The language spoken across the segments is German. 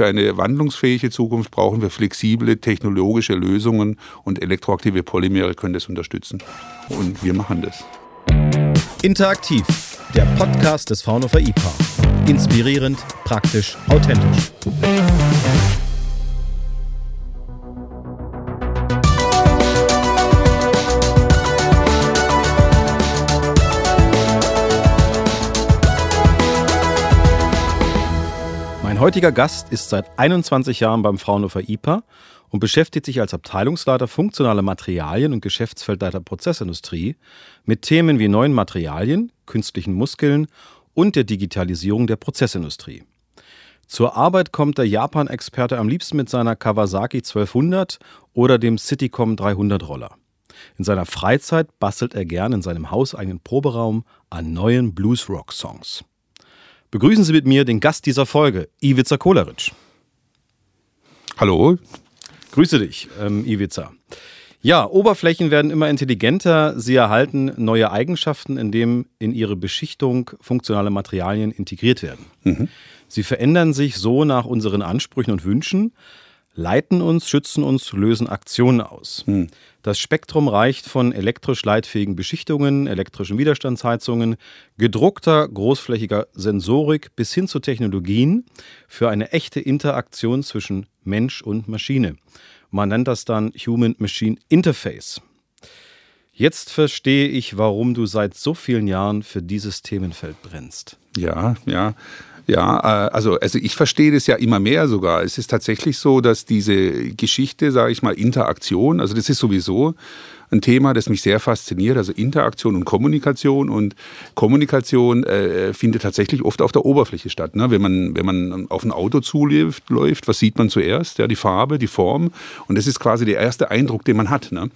für eine wandlungsfähige Zukunft brauchen wir flexible technologische Lösungen und elektroaktive Polymere können das unterstützen. Und wir machen das. Interaktiv, der Podcast des Fraunhofer IPA. Inspirierend, praktisch, authentisch. Mein heutiger Gast ist seit 21 Jahren beim Fraunhofer IPA und beschäftigt sich als Abteilungsleiter funktionale Materialien und Geschäftsfeldleiter Prozessindustrie mit Themen wie neuen Materialien, künstlichen Muskeln und der Digitalisierung der Prozessindustrie. Zur Arbeit kommt der Japan-Experte am liebsten mit seiner Kawasaki 1200 oder dem Citycom 300 Roller. In seiner Freizeit bastelt er gern in seinem hauseigenen Proberaum an neuen Blues-Rock-Songs. Begrüßen Sie mit mir den Gast dieser Folge, Ivica Kolaric. Hallo. Grüße dich, ähm, Ivica. Ja, Oberflächen werden immer intelligenter. Sie erhalten neue Eigenschaften, indem in ihre Beschichtung funktionale Materialien integriert werden. Mhm. Sie verändern sich so nach unseren Ansprüchen und Wünschen leiten uns, schützen uns, lösen Aktionen aus. Hm. Das Spektrum reicht von elektrisch leitfähigen Beschichtungen, elektrischen Widerstandsheizungen, gedruckter, großflächiger Sensorik bis hin zu Technologien für eine echte Interaktion zwischen Mensch und Maschine. Man nennt das dann Human-Machine Interface. Jetzt verstehe ich, warum du seit so vielen Jahren für dieses Themenfeld brennst. Ja, ja. Ja, äh, also, also ich verstehe das ja immer mehr sogar. Es ist tatsächlich so, dass diese Geschichte, sage ich mal, Interaktion, also das ist sowieso ein Thema, das mich sehr fasziniert, also Interaktion und Kommunikation. Und Kommunikation äh, findet tatsächlich oft auf der Oberfläche statt. Ne? Wenn, man, wenn man auf ein Auto zuläuft, läuft, was sieht man zuerst? Ja, die Farbe, die Form. Und das ist quasi der erste Eindruck, den man hat. Ne?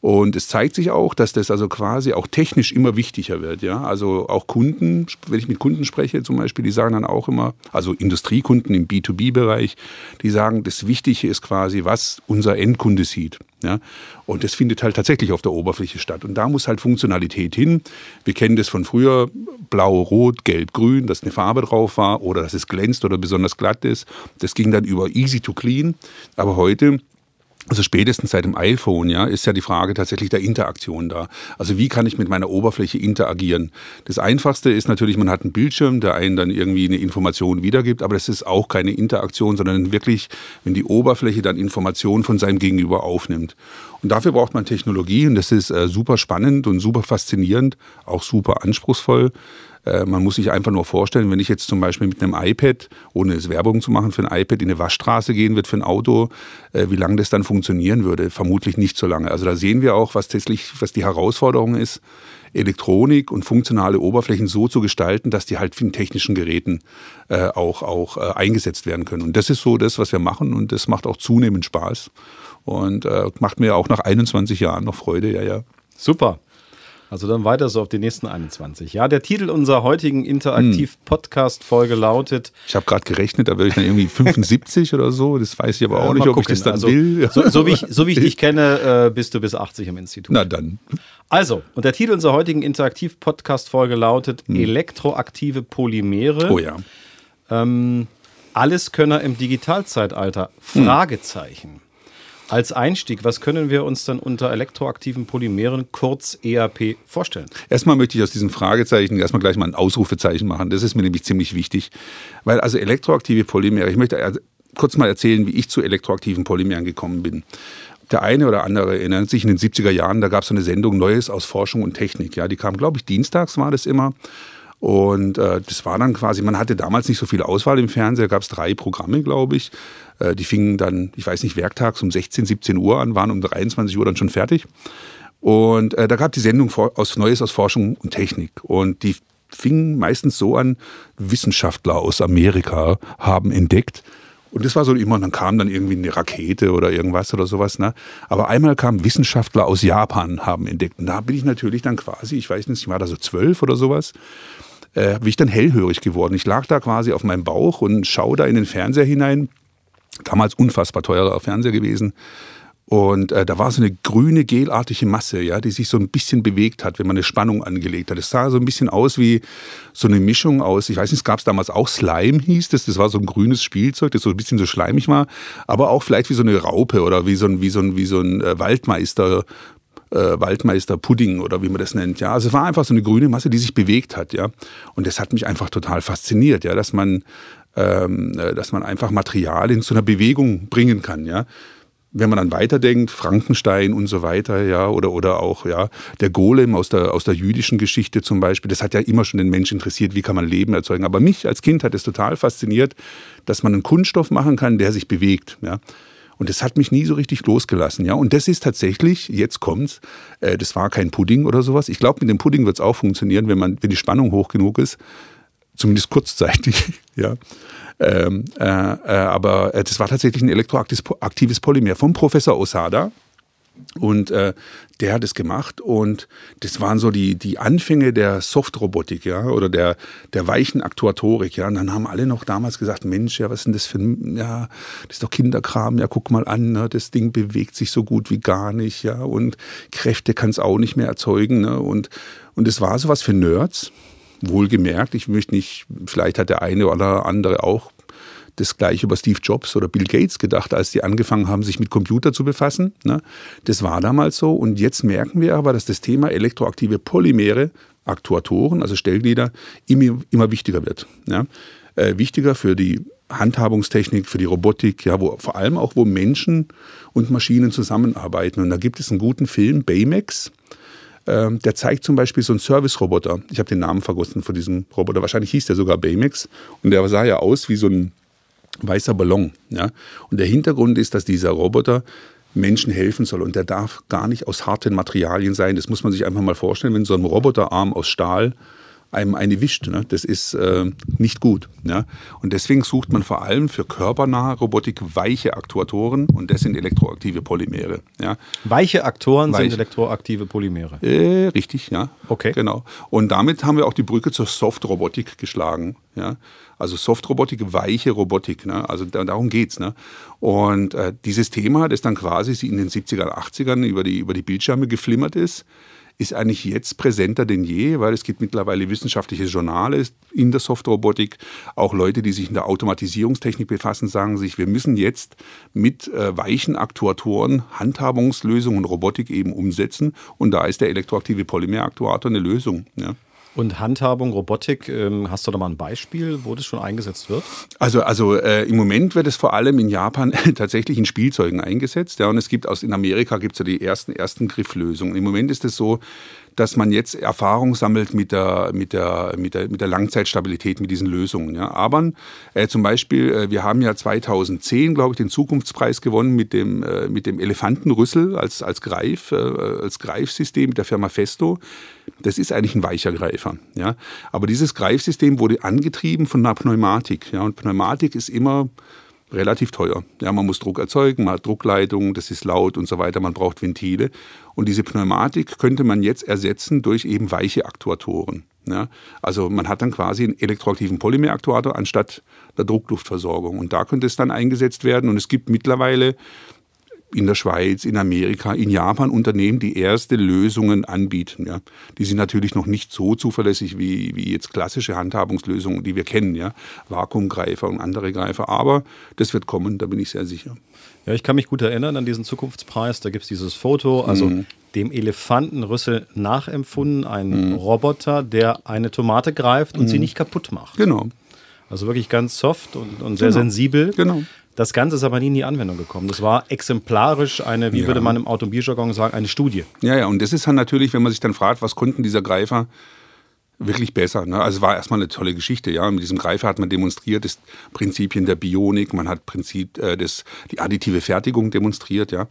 Und es zeigt sich auch, dass das also quasi auch technisch immer wichtiger wird. Ja? Also auch Kunden, wenn ich mit Kunden spreche zum Beispiel, die sagen dann auch immer, also Industriekunden im B2B-Bereich, die sagen, das Wichtige ist quasi, was unser Endkunde sieht. Ja? Und das findet halt tatsächlich auf der Oberfläche statt. Und da muss halt Funktionalität hin. Wir kennen das von früher, blau, rot, gelb, grün, dass eine Farbe drauf war oder dass es glänzt oder besonders glatt ist. Das ging dann über easy to clean. Aber heute also spätestens seit dem iPhone, ja, ist ja die Frage tatsächlich der Interaktion da. Also wie kann ich mit meiner Oberfläche interagieren? Das Einfachste ist natürlich, man hat einen Bildschirm, der einen dann irgendwie eine Information wiedergibt, aber das ist auch keine Interaktion, sondern wirklich, wenn die Oberfläche dann Informationen von seinem Gegenüber aufnimmt. Und dafür braucht man Technologie und das ist äh, super spannend und super faszinierend, auch super anspruchsvoll. Äh, man muss sich einfach nur vorstellen, wenn ich jetzt zum Beispiel mit einem iPad, ohne es Werbung zu machen für ein iPad, in eine Waschstraße gehen wird für ein Auto, äh, wie lange das dann funktionieren würde. Vermutlich nicht so lange. Also da sehen wir auch, was, tatsächlich, was die Herausforderung ist, Elektronik und funktionale Oberflächen so zu gestalten, dass die halt in technischen Geräten äh, auch, auch äh, eingesetzt werden können. Und das ist so das, was wir machen und das macht auch zunehmend Spaß und äh, macht mir auch nach 21 Jahren noch Freude, ja, ja. Super. Also dann weiter so auf die nächsten 21. Ja, der Titel unserer heutigen Interaktiv-Podcast-Folge lautet. Ich habe gerade gerechnet, da wäre ich dann irgendwie 75 oder so. Das weiß ich aber auch ja, nicht, ob ich das dann also, will. So, so, wie ich, so wie ich dich kenne, äh, bist du bis 80 im Institut. Na dann. Also, und der Titel unserer heutigen Interaktiv-Podcast-Folge lautet hm. Elektroaktive Polymere. Oh ja. Ähm, Alleskönner im Digitalzeitalter? Hm. Als Einstieg, was können wir uns dann unter elektroaktiven Polymeren, kurz EAP, vorstellen? Erstmal möchte ich aus diesem Fragezeichen erstmal gleich mal ein Ausrufezeichen machen. Das ist mir nämlich ziemlich wichtig. Weil also elektroaktive Polymere, ich möchte kurz mal erzählen, wie ich zu elektroaktiven Polymeren gekommen bin. Der eine oder andere erinnert sich in den 70er Jahren, da gab es so eine Sendung Neues aus Forschung und Technik. Ja, die kam, glaube ich, dienstags war das immer. Und äh, das war dann quasi, man hatte damals nicht so viel Auswahl im Fernseher, gab es drei Programme, glaube ich. Äh, die fingen dann, ich weiß nicht, werktags um 16, 17 Uhr an, waren um 23 Uhr dann schon fertig. Und äh, da gab die Sendung aus Neues aus Forschung und Technik. Und die fingen meistens so an, Wissenschaftler aus Amerika haben entdeckt, und das war so immer, dann kam dann irgendwie eine Rakete oder irgendwas oder sowas. Ne? Aber einmal kamen Wissenschaftler aus Japan, haben entdeckt. Und da bin ich natürlich dann quasi, ich weiß nicht, ich war da so zwölf oder sowas, äh, bin ich dann hellhörig geworden. Ich lag da quasi auf meinem Bauch und schaue da in den Fernseher hinein. Damals unfassbar teurer Fernseher gewesen. Und äh, da war so eine grüne, gelartige Masse, ja, die sich so ein bisschen bewegt hat, wenn man eine Spannung angelegt hat. Es sah so ein bisschen aus wie so eine Mischung aus, ich weiß nicht, es gab es damals auch Slime, hieß das. Das war so ein grünes Spielzeug, das so ein bisschen so schleimig war, aber auch vielleicht wie so eine Raupe oder wie so ein, wie so ein, wie so ein äh, Waldmeister. Äh, Waldmeister Pudding oder wie man das nennt, ja. Also es war einfach so eine grüne Masse, die sich bewegt hat, ja. Und das hat mich einfach total fasziniert, ja, dass man, ähm, äh, dass man einfach Materialien zu einer Bewegung bringen kann, ja wenn man dann weiterdenkt, Frankenstein und so weiter, ja, oder, oder auch, ja, der Golem aus der, aus der jüdischen Geschichte zum Beispiel, das hat ja immer schon den Mensch interessiert, wie kann man Leben erzeugen. Aber mich als Kind hat es total fasziniert, dass man einen Kunststoff machen kann, der sich bewegt, ja. Und das hat mich nie so richtig losgelassen, ja. Und das ist tatsächlich, jetzt kommt's, äh, das war kein Pudding oder sowas. Ich glaube, mit dem Pudding wird es auch funktionieren, wenn man, wenn die Spannung hoch genug ist. Zumindest kurzzeitig, ja. Ähm, äh, äh, aber äh, das war tatsächlich ein elektroaktives Polymer vom Professor Osada. Und äh, der hat es gemacht und das waren so die, die Anfänge der Softrobotik, ja, oder der, der weichen Aktuatorik, ja. Und dann haben alle noch damals gesagt, Mensch, ja, was ist denn das für ein, ja, das ist doch Kinderkram, ja, guck mal an, ne, das Ding bewegt sich so gut wie gar nicht, ja, und Kräfte kann es auch nicht mehr erzeugen, ne, und, und es war sowas für Nerds, wohlgemerkt, ich möchte nicht, vielleicht hat der eine oder andere auch das gleiche über Steve Jobs oder Bill Gates gedacht, als die angefangen haben, sich mit Computer zu befassen. Ne? Das war damals so. Und jetzt merken wir aber, dass das Thema elektroaktive Polymere, Aktuatoren, also Stellglieder, immer, immer wichtiger wird. Ja? Äh, wichtiger für die Handhabungstechnik, für die Robotik, ja, wo vor allem auch, wo Menschen und Maschinen zusammenarbeiten. Und da gibt es einen guten Film, Baymax. Ähm, der zeigt zum Beispiel so einen Service-Roboter. Ich habe den Namen vergessen von diesem Roboter. Wahrscheinlich hieß der sogar Baymax. Und der sah ja aus wie so ein weißer Ballon. Ja? Und der Hintergrund ist, dass dieser Roboter Menschen helfen soll. Und der darf gar nicht aus harten Materialien sein. Das muss man sich einfach mal vorstellen, wenn so ein Roboterarm aus Stahl einem eine wischt. Ne? Das ist äh, nicht gut. Ja? Und deswegen sucht man vor allem für körpernahe Robotik weiche Aktuatoren und das sind elektroaktive Polymere. Ja? Weiche Aktoren Weich. sind elektroaktive Polymere. Äh, richtig, ja. Okay. Genau. Und damit haben wir auch die Brücke zur Soft-Robotik geschlagen. Ja? Also Soft-Robotik, weiche Robotik. Ne? Also darum geht's. Ne? Und äh, dieses Thema, das dann quasi in den 70er, 80ern über die, über die Bildschirme geflimmert ist, ist eigentlich jetzt präsenter denn je, weil es gibt mittlerweile wissenschaftliche Journale in der Softrobotik. Auch Leute, die sich in der Automatisierungstechnik befassen, sagen sich, wir müssen jetzt mit äh, weichen Aktuatoren Handhabungslösungen und Robotik eben umsetzen. Und da ist der elektroaktive Polymeraktuator eine Lösung. Ja. Und Handhabung, Robotik, ähm, hast du da mal ein Beispiel, wo das schon eingesetzt wird? Also, also äh, im Moment wird es vor allem in Japan tatsächlich in Spielzeugen eingesetzt. Ja, und es gibt aus in Amerika gibt es ja die ersten, ersten Grifflösungen. Im Moment ist es so, dass man jetzt Erfahrung sammelt mit der, mit der, mit der, mit der Langzeitstabilität mit diesen Lösungen. Ja. Aber äh, zum Beispiel, äh, wir haben ja 2010, glaube ich, den Zukunftspreis gewonnen mit dem, äh, mit dem Elefantenrüssel als, als, Greif, äh, als Greifsystem der Firma Festo. Das ist eigentlich ein weicher Greifer. Ja. Aber dieses Greifsystem wurde angetrieben von einer Pneumatik. Ja. Und Pneumatik ist immer relativ teuer. Ja, man muss Druck erzeugen, man hat Druckleitungen, das ist laut und so weiter, man braucht Ventile. Und diese Pneumatik könnte man jetzt ersetzen durch eben weiche Aktuatoren. Ja, also man hat dann quasi einen elektroaktiven Polymeraktuator anstatt der Druckluftversorgung. Und da könnte es dann eingesetzt werden. Und es gibt mittlerweile in der Schweiz, in Amerika, in Japan Unternehmen, die erste Lösungen anbieten. Ja. Die sind natürlich noch nicht so zuverlässig wie, wie jetzt klassische Handhabungslösungen, die wir kennen, ja. Vakuumgreifer und andere Greifer. Aber das wird kommen, da bin ich sehr sicher. Ja, ich kann mich gut erinnern an diesen Zukunftspreis. Da gibt es dieses Foto, also mhm. dem Elefantenrüssel nachempfunden, ein mhm. Roboter, der eine Tomate greift und mhm. sie nicht kaputt macht. Genau. Also wirklich ganz soft und, und sehr genau. sensibel. Genau. Das Ganze ist aber nie in die Anwendung gekommen. Das war exemplarisch eine, wie ja. würde man im Automobiljargon sagen, eine Studie. Ja, ja, und das ist dann natürlich, wenn man sich dann fragt, was konnten dieser Greifer wirklich besser. Ne? Also es war erstmal eine tolle Geschichte. Ja, mit diesem Greifer hat man demonstriert, das Prinzipien der Bionik, man hat Prinzip äh, des, die additive Fertigung demonstriert. Ja,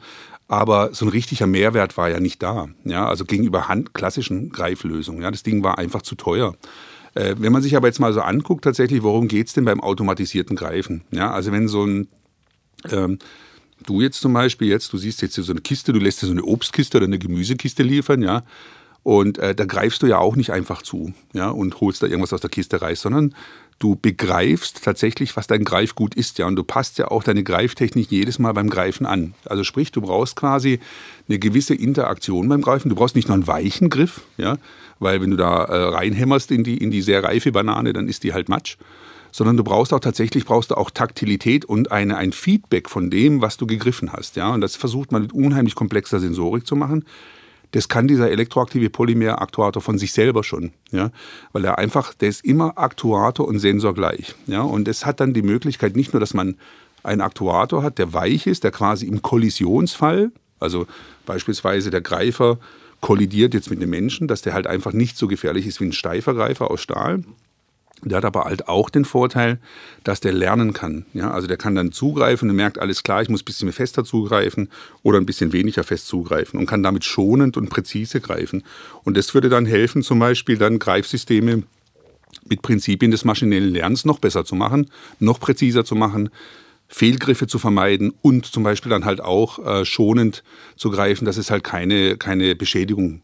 aber so ein richtiger Mehrwert war ja nicht da. Ja, also gegenüber hand klassischen Greiflösungen. Ja, das Ding war einfach zu teuer. Äh, wenn man sich aber jetzt mal so anguckt, tatsächlich, worum geht es denn beim automatisierten Greifen? Ja, also wenn so ein ähm, du jetzt zum Beispiel, jetzt, du siehst jetzt hier so eine Kiste, du lässt dir so eine Obstkiste oder eine Gemüsekiste liefern, ja. Und äh, da greifst du ja auch nicht einfach zu, ja, und holst da irgendwas aus der Kiste raus, sondern du begreifst tatsächlich, was dein Greifgut ist, ja, und du passt ja auch deine Greiftechnik jedes Mal beim Greifen an. Also sprich, du brauchst quasi eine gewisse Interaktion beim Greifen. Du brauchst nicht nur einen weichen Griff, ja, weil wenn du da äh, reinhämmerst in die, in die sehr reife Banane, dann ist die halt Matsch. Sondern du brauchst auch tatsächlich brauchst du auch Taktilität und eine, ein Feedback von dem, was du gegriffen hast. Ja? Und das versucht man mit unheimlich komplexer Sensorik zu machen. Das kann dieser elektroaktive Polymeraktuator von sich selber schon, ja, weil er einfach, der ist immer Aktuator und Sensor gleich, ja, und es hat dann die Möglichkeit nicht nur, dass man einen Aktuator hat, der weich ist, der quasi im Kollisionsfall, also beispielsweise der Greifer kollidiert jetzt mit einem Menschen, dass der halt einfach nicht so gefährlich ist wie ein steifer Greifer aus Stahl, der hat aber halt auch den Vorteil, dass der lernen kann. Ja, also der kann dann zugreifen und merkt, alles klar, ich muss ein bisschen fester zugreifen oder ein bisschen weniger fest zugreifen und kann damit schonend und präzise greifen. Und das würde dann helfen, zum Beispiel dann Greifsysteme mit Prinzipien des maschinellen Lernens noch besser zu machen, noch präziser zu machen, Fehlgriffe zu vermeiden und zum Beispiel dann halt auch äh, schonend zu greifen, dass es halt keine, keine Beschädigung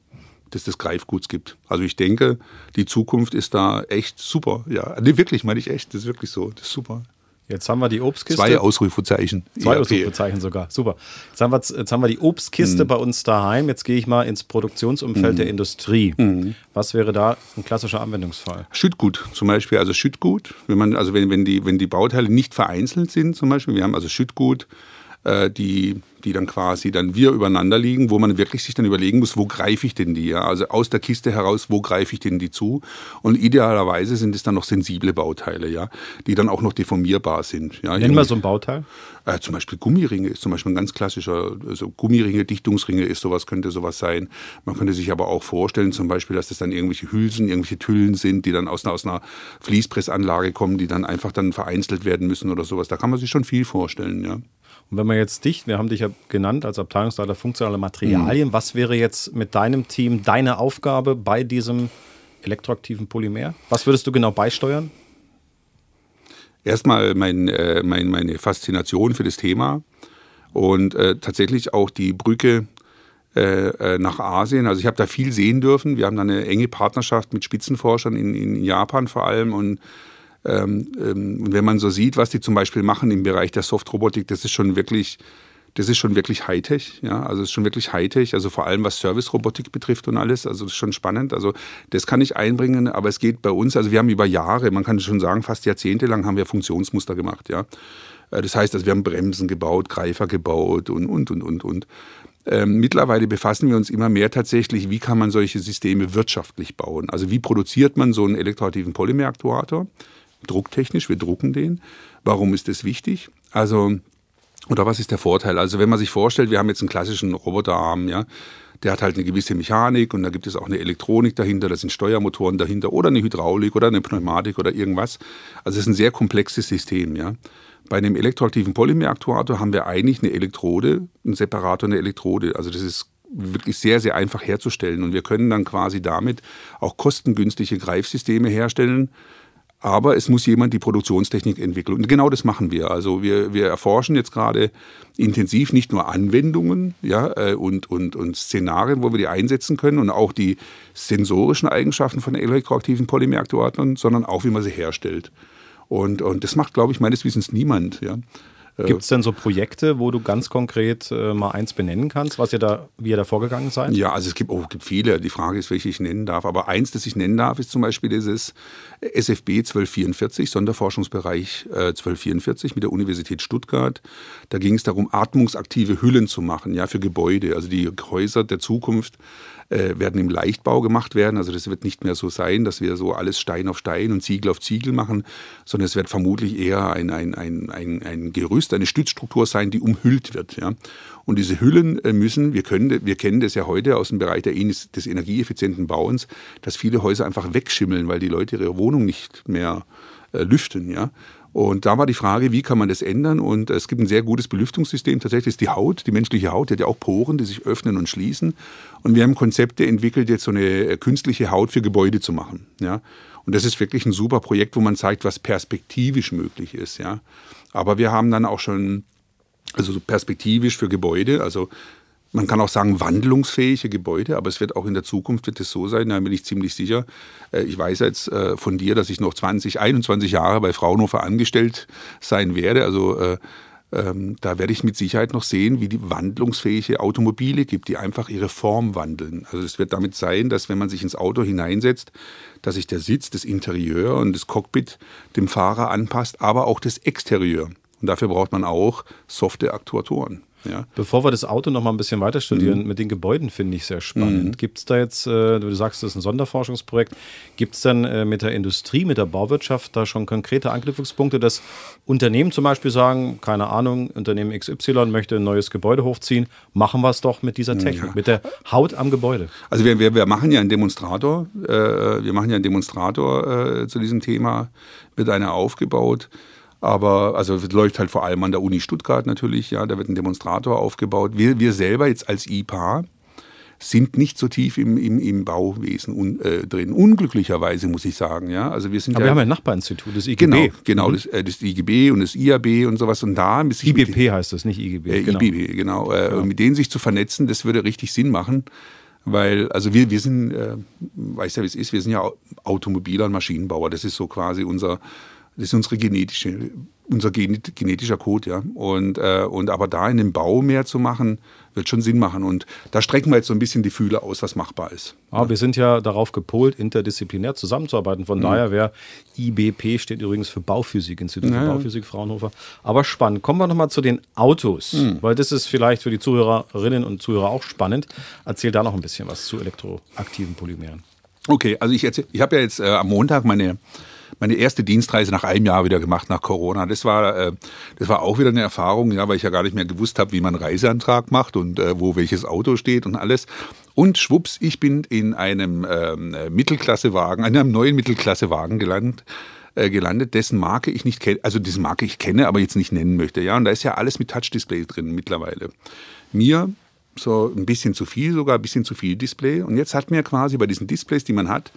des, des Greifguts gibt. Also ich denke, die Zukunft ist da echt super. Ja, nee, wirklich, meine ich echt. Das ist wirklich so. Das ist super. Jetzt haben wir die Obstkiste. Zwei Ausrufezeichen. Zwei ja, Ausrufezeichen sogar. Super. Jetzt haben wir, jetzt haben wir die Obstkiste mhm. bei uns daheim. Jetzt gehe ich mal ins Produktionsumfeld mhm. der Industrie. Mhm. Was wäre da ein klassischer Anwendungsfall? Schüttgut zum Beispiel. Also Schüttgut, wenn man, also wenn, wenn, die, wenn die Bauteile nicht vereinzelt sind, zum Beispiel, wir haben also Schüttgut, äh, die die dann quasi dann wir übereinander liegen, wo man wirklich sich dann überlegen muss, wo greife ich denn die? Ja? Also aus der Kiste heraus, wo greife ich denn die zu? Und idealerweise sind es dann noch sensible Bauteile, ja, die dann auch noch deformierbar sind. Ja? Nennen wir so ein Bauteil? Äh, zum Beispiel Gummiringe ist zum Beispiel ein ganz klassischer, also Gummiringe, Dichtungsringe ist sowas, könnte sowas sein. Man könnte sich aber auch vorstellen, zum Beispiel, dass das dann irgendwelche Hülsen, irgendwelche Tüllen sind, die dann aus einer, aus einer Fließpressanlage kommen, die dann einfach dann vereinzelt werden müssen oder sowas. Da kann man sich schon viel vorstellen, ja. Und wenn man jetzt dich, wir haben dich ja genannt als Abteilungsleiter funktionale Materialien, mhm. was wäre jetzt mit deinem Team deine Aufgabe bei diesem elektroaktiven Polymer? Was würdest du genau beisteuern? Erstmal mein, äh, mein, meine Faszination für das Thema und äh, tatsächlich auch die Brücke äh, äh nach Asien. Also ich habe da viel sehen dürfen. Wir haben da eine enge Partnerschaft mit Spitzenforschern in, in Japan vor allem und ähm, ähm, wenn man so sieht, was die zum Beispiel machen im Bereich der Softrobotik, das ist schon wirklich, das ist schon wirklich Hightech, ja, also es ist schon wirklich Hightech, also vor allem was Service-Robotik betrifft und alles, also das ist schon spannend, also das kann ich einbringen, aber es geht bei uns, also wir haben über Jahre, man kann schon sagen, fast jahrzehntelang haben wir Funktionsmuster gemacht, ja. Äh, das heißt, also wir haben Bremsen gebaut, Greifer gebaut und, und, und, und, und. Ähm, mittlerweile befassen wir uns immer mehr tatsächlich, wie kann man solche Systeme wirtschaftlich bauen. Also wie produziert man so einen elektroaktiven Polymeraktuator? Drucktechnisch, wir drucken den. Warum ist das wichtig? Also, oder was ist der Vorteil? Also, wenn man sich vorstellt, wir haben jetzt einen klassischen Roboterarm, ja, der hat halt eine gewisse Mechanik und da gibt es auch eine Elektronik dahinter, da sind Steuermotoren dahinter oder eine Hydraulik oder eine Pneumatik oder irgendwas. Also es ist ein sehr komplexes System, ja. Bei einem elektroaktiven Polymeraktuator haben wir eigentlich eine Elektrode, einen Separator, eine Elektrode. Also das ist wirklich sehr, sehr einfach herzustellen und wir können dann quasi damit auch kostengünstige Greifsysteme herstellen, aber es muss jemand die Produktionstechnik entwickeln. Und genau das machen wir. Also wir, wir erforschen jetzt gerade intensiv nicht nur Anwendungen ja, äh, und, und, und Szenarien, wo wir die einsetzen können und auch die sensorischen Eigenschaften von elektroaktiven Polymeraktuatoren, sondern auch, wie man sie herstellt. Und, und das macht, glaube ich, meines Wissens niemand. Ja. Äh, Gibt es denn so Projekte, wo du ganz konkret äh, mal eins benennen kannst, was ihr da, wie ihr da vorgegangen seid? Ja, also es gibt, oh, gibt viele. Die Frage ist, welche ich nennen darf. Aber eins, das ich nennen darf, ist zum Beispiel dieses SFB 1244, Sonderforschungsbereich äh, 1244 mit der Universität Stuttgart. Da ging es darum, atmungsaktive Hüllen zu machen, ja, für Gebäude. Also die Häuser der Zukunft äh, werden im Leichtbau gemacht werden. Also das wird nicht mehr so sein, dass wir so alles Stein auf Stein und Ziegel auf Ziegel machen, sondern es wird vermutlich eher ein, ein, ein, ein, ein Gerüst, eine Stützstruktur sein, die umhüllt wird. Ja. Und diese Hüllen äh, müssen, wir, können, wir kennen das ja heute aus dem Bereich der, des energieeffizienten Bauens, dass viele Häuser einfach wegschimmeln, weil die Leute ihre Wohnung nicht mehr äh, lüften. Ja. Und da war die Frage, wie kann man das ändern? Und es gibt ein sehr gutes Belüftungssystem. Tatsächlich ist die Haut, die menschliche Haut, die hat ja auch Poren, die sich öffnen und schließen. Und wir haben Konzepte entwickelt, jetzt so eine äh, künstliche Haut für Gebäude zu machen. Ja? Und das ist wirklich ein super Projekt, wo man zeigt, was perspektivisch möglich ist. Ja? Aber wir haben dann auch schon, also perspektivisch für Gebäude, also man kann auch sagen, wandlungsfähige Gebäude, aber es wird auch in der Zukunft wird es so sein, da bin ich ziemlich sicher. Äh, ich weiß jetzt äh, von dir, dass ich noch 20, 21 Jahre bei Fraunhofer angestellt sein werde. Also äh, ähm, da werde ich mit Sicherheit noch sehen, wie die wandlungsfähige Automobile gibt, die einfach ihre Form wandeln. Also es wird damit sein, dass wenn man sich ins Auto hineinsetzt, dass sich der Sitz, das Interieur und das Cockpit dem Fahrer anpasst, aber auch das Exterieur. Und dafür braucht man auch softe Aktuatoren. Ja. Bevor wir das Auto noch mal ein bisschen weiter studieren, mhm. mit den Gebäuden finde ich sehr spannend. Mhm. Gibt es da jetzt, äh, du sagst, das ist ein Sonderforschungsprojekt, gibt es dann äh, mit der Industrie, mit der Bauwirtschaft da schon konkrete Anknüpfungspunkte, dass Unternehmen zum Beispiel sagen, keine Ahnung, Unternehmen XY möchte ein neues Gebäude hochziehen, machen wir es doch mit dieser Technik, ja. mit der Haut am Gebäude. Also wir, wir, wir machen ja einen Demonstrator, äh, wir machen ja einen Demonstrator äh, zu diesem Thema, wird einer aufgebaut. Aber also es läuft halt vor allem an der Uni Stuttgart natürlich, ja, da wird ein Demonstrator aufgebaut. Wir, wir selber jetzt als IPA sind nicht so tief im, im, im Bauwesen un, äh, drin. Unglücklicherweise muss ich sagen. Ja? Also wir sind Aber ja, wir haben ein Nachbarinstitut, das IGB. Genau, genau mhm. das, äh, das, IGB und das IAB und sowas. Und da IBP mit, heißt das, nicht IGB. Äh, genau. IBB, genau. Äh, genau. Mit denen sich zu vernetzen, das würde richtig Sinn machen. Weil, also wir, wir sind, äh, weißt ja, wie es ist, wir sind ja Automobiler und Maschinenbauer. Das ist so quasi unser, das ist unsere genetische, unser genetischer Code, ja. Und, äh, und aber da in dem Bau mehr zu machen, wird schon Sinn machen. Und da strecken wir jetzt so ein bisschen die Fühler aus, was machbar ist. Aber ja. wir sind ja darauf gepolt, interdisziplinär zusammenzuarbeiten. Von mhm. daher wäre IBP steht übrigens für Bauphysik, Institut ja, für Bauphysik Fraunhofer. Aber spannend. Kommen wir nochmal zu den Autos, mhm. weil das ist vielleicht für die Zuhörerinnen und Zuhörer auch spannend. Erzähl da noch ein bisschen was zu elektroaktiven Polymeren. Okay, also ich, ich habe ja jetzt äh, am Montag meine meine erste Dienstreise nach einem Jahr wieder gemacht nach Corona. Das war, äh, das war auch wieder eine Erfahrung, ja, weil ich ja gar nicht mehr gewusst habe, wie man einen Reiseantrag macht und äh, wo welches Auto steht und alles. Und schwupps, ich bin in einem ähm, Mittelklassewagen, einem neuen Mittelklassewagen gelandet äh, gelandet, dessen Marke ich nicht kenne, also dessen Marke ich kenne, aber jetzt nicht nennen möchte. Ja, und da ist ja alles mit Touch-Display drin mittlerweile. Mir so ein bisschen zu viel, sogar ein bisschen zu viel Display. Und jetzt hat mir quasi bei diesen Displays, die man hat,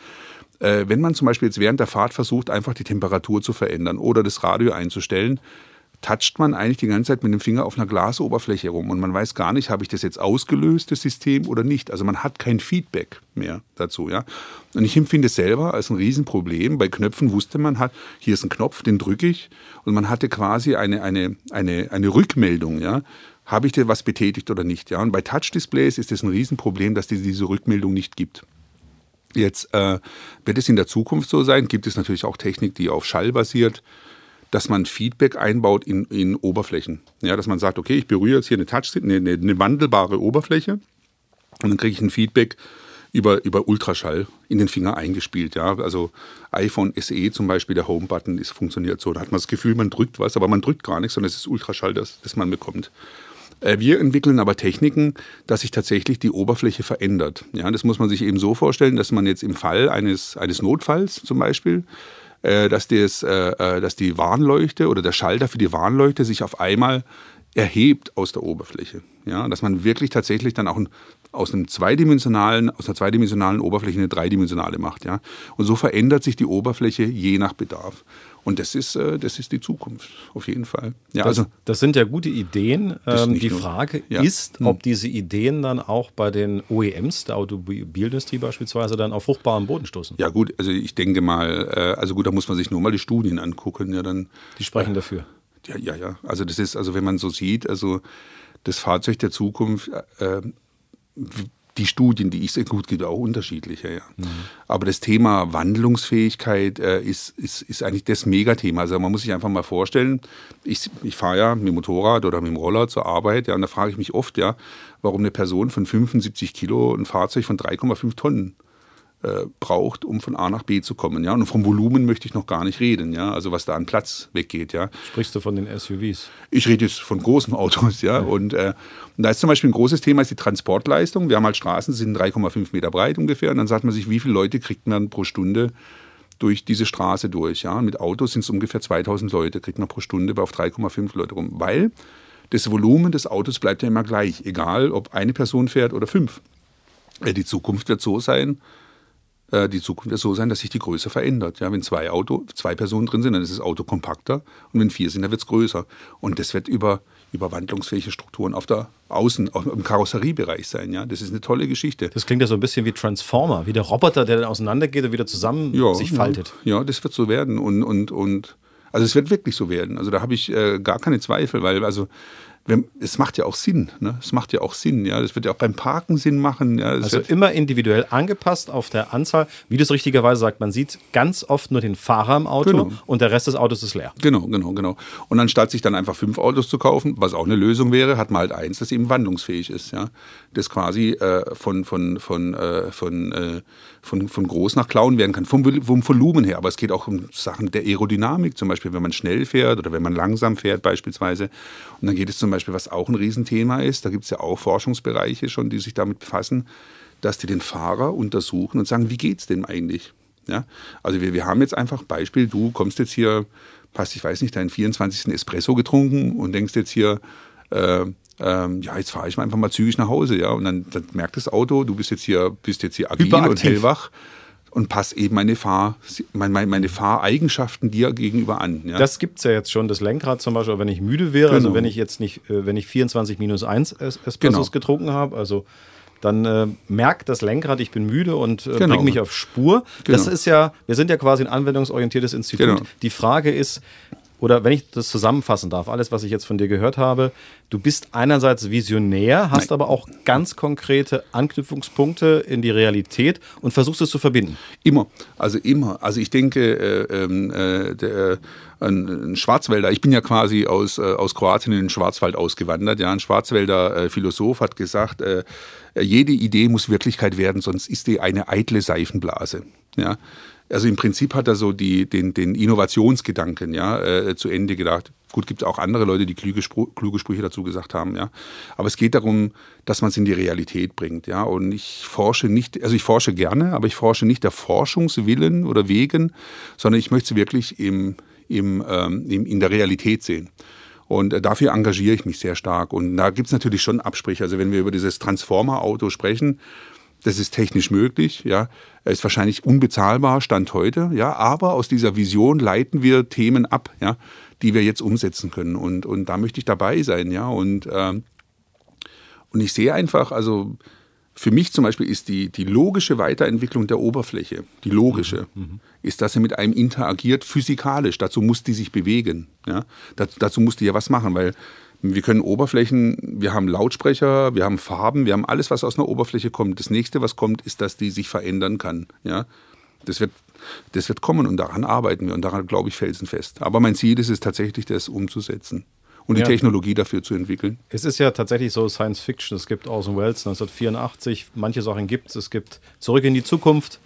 äh, wenn man zum Beispiel jetzt während der Fahrt versucht, einfach die Temperatur zu verändern oder das Radio einzustellen, toucht man eigentlich die ganze Zeit mit dem Finger auf einer Glasoberfläche rum und man weiß gar nicht, habe ich das jetzt ausgelöst, das System oder nicht. Also man hat kein Feedback mehr dazu, ja. Und ich empfinde es selber als ein Riesenproblem. Bei Knöpfen wusste man, hat, hier ist ein Knopf, den drücke ich und man hatte quasi eine, eine, eine, eine Rückmeldung, ja. Habe ich dir was betätigt oder nicht, ja. Und bei Touch-Displays ist es ein Riesenproblem, dass es diese Rückmeldung nicht gibt. Jetzt äh, wird es in der Zukunft so sein, gibt es natürlich auch Technik, die auf Schall basiert, dass man Feedback einbaut in, in Oberflächen. Ja, dass man sagt, okay, ich berühre jetzt hier eine Touch, eine, eine wandelbare Oberfläche und dann kriege ich ein Feedback über, über Ultraschall in den Finger eingespielt. Ja? Also iPhone SE zum Beispiel, der Home-Button, funktioniert so. Da hat man das Gefühl, man drückt was, aber man drückt gar nichts, sondern es ist Ultraschall, das, das man bekommt. Äh, wir entwickeln aber Techniken, dass sich tatsächlich die Oberfläche verändert. Ja, das muss man sich eben so vorstellen, dass man jetzt im Fall eines, eines Notfalls zum Beispiel, äh, dass, das, äh, dass die Warnleuchte oder der Schalter für die Warnleuchte sich auf einmal erhebt aus der Oberfläche. Ja, dass man wirklich tatsächlich dann auch ein, aus einem zweidimensionalen, aus einer zweidimensionalen Oberfläche eine dreidimensionale macht. Ja? Und so verändert sich die Oberfläche je nach Bedarf. Und das ist, äh, das ist die Zukunft, auf jeden Fall. Ja, das, also, das sind ja gute Ideen. Ähm, die Frage ja. ist, hm. ob diese Ideen dann auch bei den OEMs der Automobilindustrie beispielsweise dann auf fruchtbaren Boden stoßen. Ja, gut, also ich denke mal, äh, also gut, da muss man sich nur mal die Studien angucken. Ja, dann, die sprechen äh, dafür. Ja, ja, ja. Also das ist, also wenn man so sieht, also das Fahrzeug der Zukunft, äh, die Studien, die ich sehe, gut, gibt auch unterschiedliche, ja. Mhm. Aber das Thema Wandlungsfähigkeit äh, ist, ist, ist eigentlich das Megathema. Also man muss sich einfach mal vorstellen, ich, ich fahre ja mit dem Motorrad oder mit dem Roller zur Arbeit, ja, und da frage ich mich oft, ja, warum eine Person von 75 Kilo ein Fahrzeug von 3,5 Tonnen äh, braucht, um von A nach B zu kommen. Ja? Und vom Volumen möchte ich noch gar nicht reden, ja? also was da an Platz weggeht. Ja? Sprichst du von den SUVs? Ich rede jetzt von großen Autos. Ja? ja. Und, äh, und da ist zum Beispiel ein großes Thema ist die Transportleistung. Wir haben halt Straßen, die sind 3,5 Meter breit ungefähr. Und dann sagt man sich, wie viele Leute kriegt man pro Stunde durch diese Straße durch. Ja? Mit Autos sind es ungefähr 2000 Leute, kriegt man pro Stunde auf 3,5 Leute rum. Weil das Volumen des Autos bleibt ja immer gleich, egal ob eine Person fährt oder fünf. Äh, die Zukunft wird so sein, die Zukunft wird so sein, dass sich die Größe verändert. Ja, wenn zwei Auto, zwei Personen drin sind, dann ist das Auto kompakter und wenn vier sind, dann wird es größer. Und das wird über, über wandlungsfähige Strukturen auf der Außen, im Karosseriebereich sein. Ja, das ist eine tolle Geschichte. Das klingt ja so ein bisschen wie Transformer, wie der Roboter, der dann auseinandergeht und wieder zusammen ja, sich faltet. Ja, ja, das wird so werden und und und also es wird wirklich so werden. Also da habe ich äh, gar keine Zweifel, weil also es macht ja auch Sinn. Ne? Es macht ja auch Sinn. Ja? Das wird ja auch beim Parken Sinn machen. Ja? also immer individuell angepasst auf der Anzahl. Wie du es richtigerweise sagt, man sieht ganz oft nur den Fahrer im Auto genau. und der Rest des Autos ist leer. Genau, genau, genau. Und anstatt sich dann einfach fünf Autos zu kaufen, was auch eine Lösung wäre, hat man halt eins, das eben wandlungsfähig ist. Ja? Das quasi äh, von, von, von, äh, von, äh, von, von groß nach klein werden kann, vom, vom Volumen her. Aber es geht auch um Sachen der Aerodynamik, zum Beispiel, wenn man schnell fährt oder wenn man langsam fährt beispielsweise. Und dann geht es zum Beispiel, was auch ein Riesenthema ist, da gibt es ja auch Forschungsbereiche schon, die sich damit befassen, dass die den Fahrer untersuchen und sagen, wie geht es dem eigentlich? Ja? Also wir, wir haben jetzt einfach Beispiel, du kommst jetzt hier, hast, ich weiß nicht, deinen 24. Espresso getrunken und denkst jetzt hier, äh, ähm, ja, jetzt fahre ich mal einfach mal zügig nach Hause, ja. Und dann, dann, merkt das Auto, du bist jetzt hier, bist jetzt hier agil und hellwach und passe eben meine, Fahr, meine, meine Fahreigenschaften dir gegenüber an. Ja? Das gibt es ja jetzt schon, das Lenkrad zum Beispiel, wenn ich müde wäre, also genau. also wenn ich jetzt nicht, äh, wenn ich 24 minus 1 Espressos genau. getrunken habe, also dann äh, merkt das Lenkrad, ich bin müde und äh, genau. bringt mich auf Spur. Genau. Das ist ja, wir sind ja quasi ein anwendungsorientiertes Institut. Genau. Die Frage ist, oder wenn ich das zusammenfassen darf, alles, was ich jetzt von dir gehört habe, du bist einerseits visionär, hast Nein. aber auch ganz konkrete Anknüpfungspunkte in die Realität und versuchst es zu verbinden. Immer, also immer. Also ich denke, äh, ähm, äh, der, ein, ein, Schwarzwälder, ich bin ja quasi aus, äh, aus Kroatien in den Schwarzwald ausgewandert, ja, ein Schwarzwälder äh, Philosoph hat gesagt, äh, jede Idee muss Wirklichkeit werden, sonst ist die eine eitle Seifenblase. Ja, also im Prinzip hat er so die, den, den Innovationsgedanken ja, äh, zu Ende gedacht. Gut, gibt es auch andere Leute, die kluge, Spr kluge Sprüche dazu gesagt haben, ja. Aber es geht darum, dass man es in die Realität bringt, ja. Und ich forsche nicht, also ich forsche gerne, aber ich forsche nicht der Forschungswillen oder Wegen, sondern ich möchte es wirklich im, im, ähm, in der Realität sehen. Und äh, dafür engagiere ich mich sehr stark. Und da gibt es natürlich schon Absprüche. Also wenn wir über dieses Transformer-Auto sprechen, das ist technisch möglich, ja. Ist wahrscheinlich unbezahlbar, Stand heute, ja. Aber aus dieser Vision leiten wir Themen ab, ja, die wir jetzt umsetzen können. Und, und da möchte ich dabei sein, ja. Und, ähm, und ich sehe einfach, also für mich zum Beispiel ist die, die logische Weiterentwicklung der Oberfläche, die logische, mhm. mhm. ist, dass sie mit einem interagiert physikalisch. Dazu muss die sich bewegen. Ja? dazu muss die ja was machen, weil wir können Oberflächen, wir haben Lautsprecher, wir haben Farben, wir haben alles, was aus einer Oberfläche kommt. Das nächste, was kommt, ist, dass die sich verändern kann. Ja? Das, wird, das wird kommen und daran arbeiten wir und daran glaube ich felsenfest. Aber mein Ziel ist es tatsächlich, das umzusetzen und die ja. Technologie dafür zu entwickeln. Es ist ja tatsächlich so Science Fiction. Es gibt Orson Welles 1984, manche Sachen gibt es. Es gibt Zurück in die Zukunft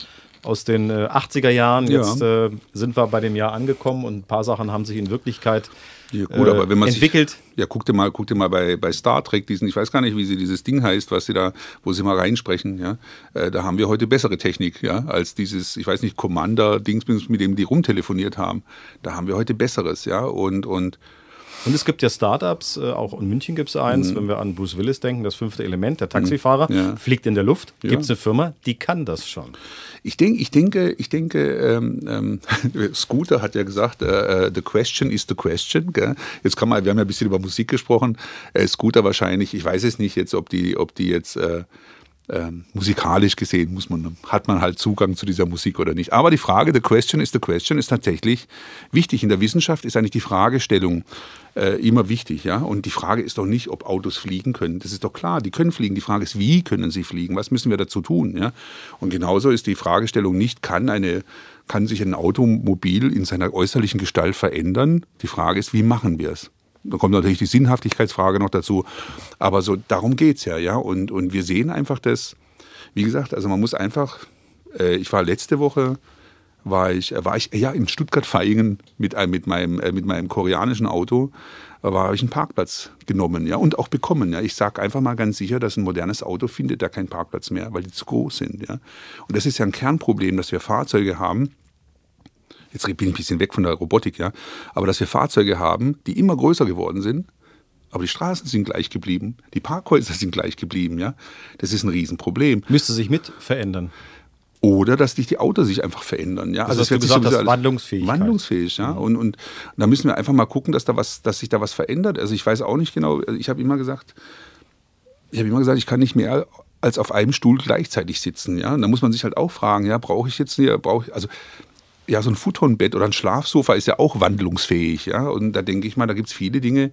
aus den äh, 80er Jahren. Jetzt ja. äh, sind wir bei dem Jahr angekommen und ein paar Sachen haben sich in Wirklichkeit ja, gut, aber wenn man entwickelt. Sich, ja, guck dir mal, guck dir mal bei, bei Star Trek diesen, ich weiß gar nicht, wie sie dieses Ding heißt, was sie da, wo sie mal reinsprechen, ja. Äh, da haben wir heute bessere Technik, ja, als dieses, ich weiß nicht, Commander-Dings, mit dem die rumtelefoniert haben. Da haben wir heute besseres, ja. Und, und und es gibt ja Startups, äh, auch in München gibt es eins, mhm. wenn wir an Bruce Willis denken, das fünfte Element, der Taxifahrer, ja. fliegt in der Luft. Ja. Gibt es eine Firma, die kann das schon. Ich, denk, ich denke, ich denke ähm, ähm, Scooter hat ja gesagt, äh, äh, the question is the question. Gell? Jetzt kann man, wir haben ja ein bisschen über Musik gesprochen. Äh, Scooter wahrscheinlich, ich weiß es nicht jetzt, ob die, ob die jetzt äh, ähm, musikalisch gesehen muss man, hat man halt Zugang zu dieser Musik oder nicht. Aber die Frage, the question is the question, ist tatsächlich wichtig. In der Wissenschaft ist eigentlich die Fragestellung äh, immer wichtig. Ja? Und die Frage ist doch nicht, ob Autos fliegen können. Das ist doch klar, die können fliegen. Die Frage ist, wie können sie fliegen? Was müssen wir dazu tun? Ja? Und genauso ist die Fragestellung nicht, kann, eine, kann sich ein Automobil in seiner äußerlichen Gestalt verändern? Die Frage ist, wie machen wir es? Da kommt natürlich die Sinnhaftigkeitsfrage noch dazu. Aber so darum geht es ja, ja. Und, und wir sehen einfach das, wie gesagt, also man muss einfach, äh, ich war letzte Woche, war ich, äh, war ich ja in Stuttgart-Vaihingen mit, äh, mit, meinem, äh, mit meinem koreanischen Auto, war ich einen Parkplatz genommen, ja, und auch bekommen, ja. Ich sage einfach mal ganz sicher, dass ein modernes Auto findet da keinen Parkplatz mehr, weil die zu groß sind, ja. Und das ist ja ein Kernproblem, dass wir Fahrzeuge haben, jetzt bin ich ein bisschen weg von der Robotik, ja, aber dass wir Fahrzeuge haben, die immer größer geworden sind, aber die Straßen sind gleich geblieben, die Parkhäuser sind gleich geblieben, ja. Das ist ein Riesenproblem. Müsste sich mit verändern. Oder dass sich die Autos sich einfach verändern. Ja? Also, also das gesagt, das wandlungsfähig. Wandlungsfähig, ja. Mhm. Und, und da müssen wir einfach mal gucken, dass da was, dass sich da was verändert. Also ich weiß auch nicht genau, also ich habe immer gesagt, ich habe immer gesagt, ich kann nicht mehr als auf einem Stuhl gleichzeitig sitzen. Ja? Und da muss man sich halt auch fragen, ja, brauche ich jetzt hier, brauche ich, also ja, so ein Futonbett oder ein Schlafsofa ist ja auch wandlungsfähig, ja. Und da denke ich mal, da gibt es viele Dinge,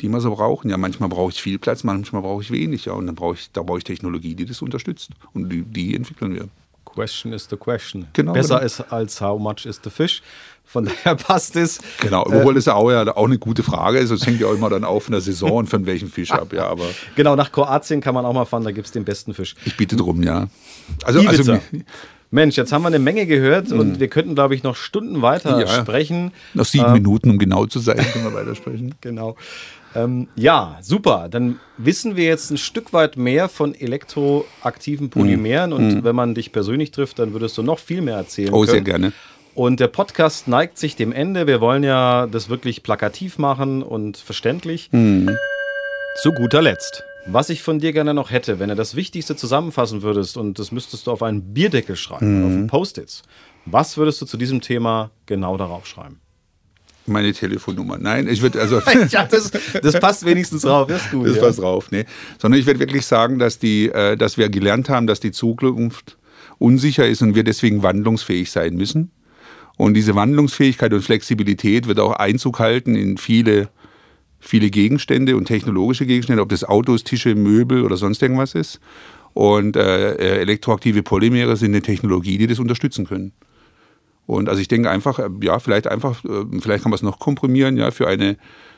die man so brauchen. Ja, manchmal brauche ich viel Platz, manchmal brauche ich wenig, ja. Und dann brauche ich, da brauche ich Technologie, die das unterstützt. Und die, die entwickeln wir. Question is the question. Genau, Besser genau. ist als how much is the fish. Von daher passt es. Genau, obwohl äh, es ja auch, ja auch eine gute Frage ist. Es hängt ja auch immer dann auf in der Saison und von welchem Fisch ab. Ja, aber genau, nach Kroatien kann man auch mal fahren, da gibt es den besten Fisch. Ich bitte drum, ja. Also, also Mensch, jetzt haben wir eine Menge gehört und mhm. wir könnten, glaube ich, noch Stunden weiter ja, sprechen. Noch sieben ähm, Minuten, um genau zu sein, können wir weitersprechen. genau. Ähm, ja, super. Dann wissen wir jetzt ein Stück weit mehr von elektroaktiven Polymeren mhm. und mhm. wenn man dich persönlich trifft, dann würdest du noch viel mehr erzählen. Oh, können. sehr gerne. Und der Podcast neigt sich dem Ende. Wir wollen ja das wirklich plakativ machen und verständlich. Mhm. Zu guter Letzt. Was ich von dir gerne noch hätte, wenn du das Wichtigste zusammenfassen würdest und das müsstest du auf einen Bierdeckel schreiben, mhm. auf Post-its. Was würdest du zu diesem Thema genau darauf schreiben? Meine Telefonnummer. Nein, ich würde also. ja, das, das, passt wenigstens drauf, das gut. Das ja. passt drauf, nee. Sondern ich würde wirklich sagen, dass, die, äh, dass wir gelernt haben, dass die Zukunft unsicher ist und wir deswegen wandlungsfähig sein müssen. Und diese Wandlungsfähigkeit und Flexibilität wird auch Einzug halten in viele, viele Gegenstände und technologische Gegenstände, ob das Autos, Tische, Möbel oder sonst irgendwas ist. Und äh, äh elektroaktive Polymere sind eine Technologie, die das unterstützen können. Und also ich denke einfach, äh, ja, vielleicht einfach, äh, vielleicht kann man es noch komprimieren, ja, für eine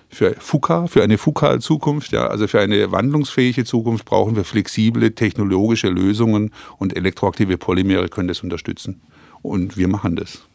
für FUKA, für eine FUKA-Zukunft, ja, also für eine wandlungsfähige Zukunft brauchen wir flexible technologische Lösungen und elektroaktive Polymere können das unterstützen. Und wir machen das.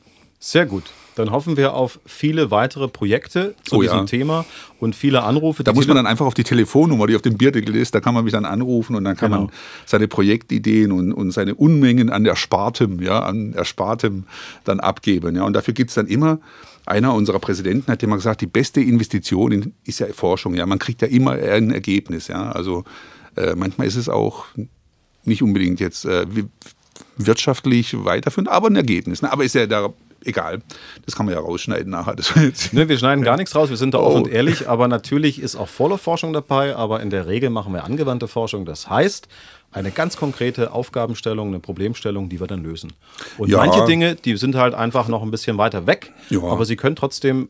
Sehr gut. Dann hoffen wir auf viele weitere Projekte zu oh, diesem ja. Thema und viele Anrufe. Da muss man dann einfach auf die Telefonnummer, die auf dem Bierdeckel ist, da kann man mich dann anrufen und dann kann genau. man seine Projektideen und, und seine Unmengen an Erspartem, ja, an Erspartem dann abgeben. Ja. Und dafür gibt es dann immer, einer unserer Präsidenten hat immer gesagt, die beste Investition ist ja Forschung. Ja. Man kriegt ja immer ein Ergebnis. Ja. Also äh, manchmal ist es auch nicht unbedingt jetzt äh, wirtschaftlich weiterführend, aber ein Ergebnis. Ne? Aber ist ja da egal. Das kann man ja rausschneiden nachher. Ne, wir schneiden gar nichts raus, wir sind da oh. offen und ehrlich, aber natürlich ist auch Follow-Forschung dabei, aber in der Regel machen wir angewandte Forschung. Das heißt, eine ganz konkrete Aufgabenstellung, eine Problemstellung, die wir dann lösen. Und ja. manche Dinge, die sind halt einfach noch ein bisschen weiter weg, ja. aber sie können trotzdem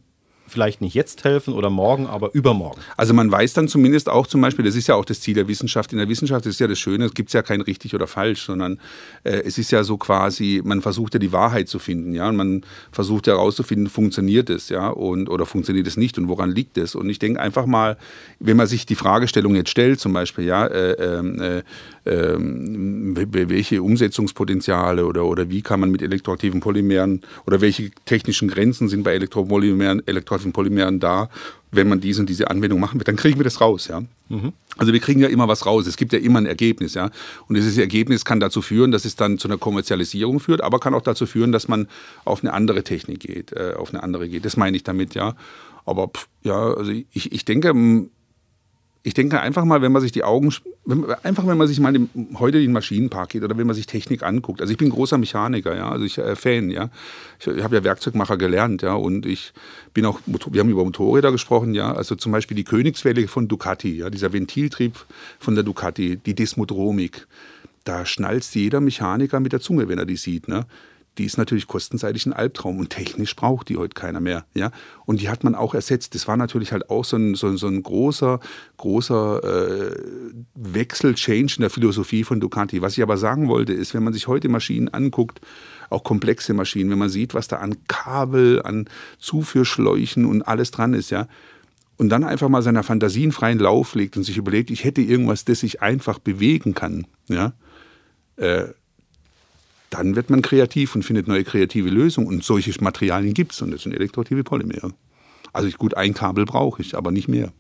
vielleicht nicht jetzt helfen oder morgen, aber übermorgen. Also man weiß dann zumindest auch zum Beispiel, das ist ja auch das Ziel der Wissenschaft. In der Wissenschaft ist ja das Schöne, es gibt ja kein richtig oder falsch, sondern äh, es ist ja so quasi, man versucht ja die Wahrheit zu finden, ja, und man versucht ja herauszufinden, funktioniert es, ja, und oder funktioniert es nicht und woran liegt es? Und ich denke einfach mal, wenn man sich die Fragestellung jetzt stellt, zum Beispiel, ja, äh, ähm, äh, ähm, welche Umsetzungspotenziale oder, oder wie kann man mit elektroaktiven Polymeren oder welche technischen Grenzen sind bei Elektropolymeren, elektroaktiven Polymeren da, wenn man diese und diese Anwendung machen wird, dann kriegen wir das raus, ja. Also wir kriegen ja immer was raus. Es gibt ja immer ein Ergebnis, ja. Und dieses Ergebnis kann dazu führen, dass es dann zu einer Kommerzialisierung führt, aber kann auch dazu führen, dass man auf eine andere Technik geht, äh, auf eine andere geht. Das meine ich damit, ja. Aber pff, ja, also ich, ich denke, ich denke einfach mal, wenn man sich die Augen, wenn, einfach wenn man sich mal im, heute den Maschinenpark geht oder wenn man sich Technik anguckt. Also ich bin großer Mechaniker, ja, also ich äh, Fan, ja. Ich, ich habe ja Werkzeugmacher gelernt, ja, und ich bin auch, wir haben über Motorräder gesprochen, ja, also zum Beispiel die Königswelle von Ducati, ja, dieser Ventiltrieb von der Ducati, die Desmodromik. Da schnalzt jeder Mechaniker mit der Zunge, wenn er die sieht, ne die ist natürlich kostenseitig ein Albtraum und technisch braucht die heute keiner mehr. Ja? Und die hat man auch ersetzt. Das war natürlich halt auch so ein, so, so ein großer, großer äh, Wechsel, Change in der Philosophie von Ducati. Was ich aber sagen wollte, ist, wenn man sich heute Maschinen anguckt, auch komplexe Maschinen, wenn man sieht, was da an Kabel, an Zuführschläuchen und alles dran ist, ja, und dann einfach mal seiner Fantasien freien Lauf legt und sich überlegt, ich hätte irgendwas, das ich einfach bewegen kann, ja, äh, dann wird man kreativ und findet neue kreative Lösungen. Und solche Materialien gibt es und das sind elektroaktive Polymere. Also gut, ein Kabel brauche ich, aber nicht mehr.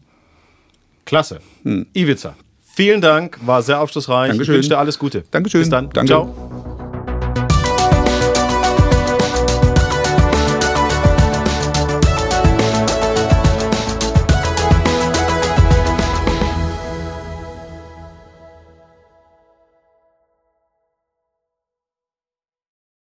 Klasse. Hm. Ivica, vielen Dank, war sehr aufschlussreich. Dankeschön. Ich wünsche dir alles Gute. Dankeschön. Bis dann. Danke. Ciao.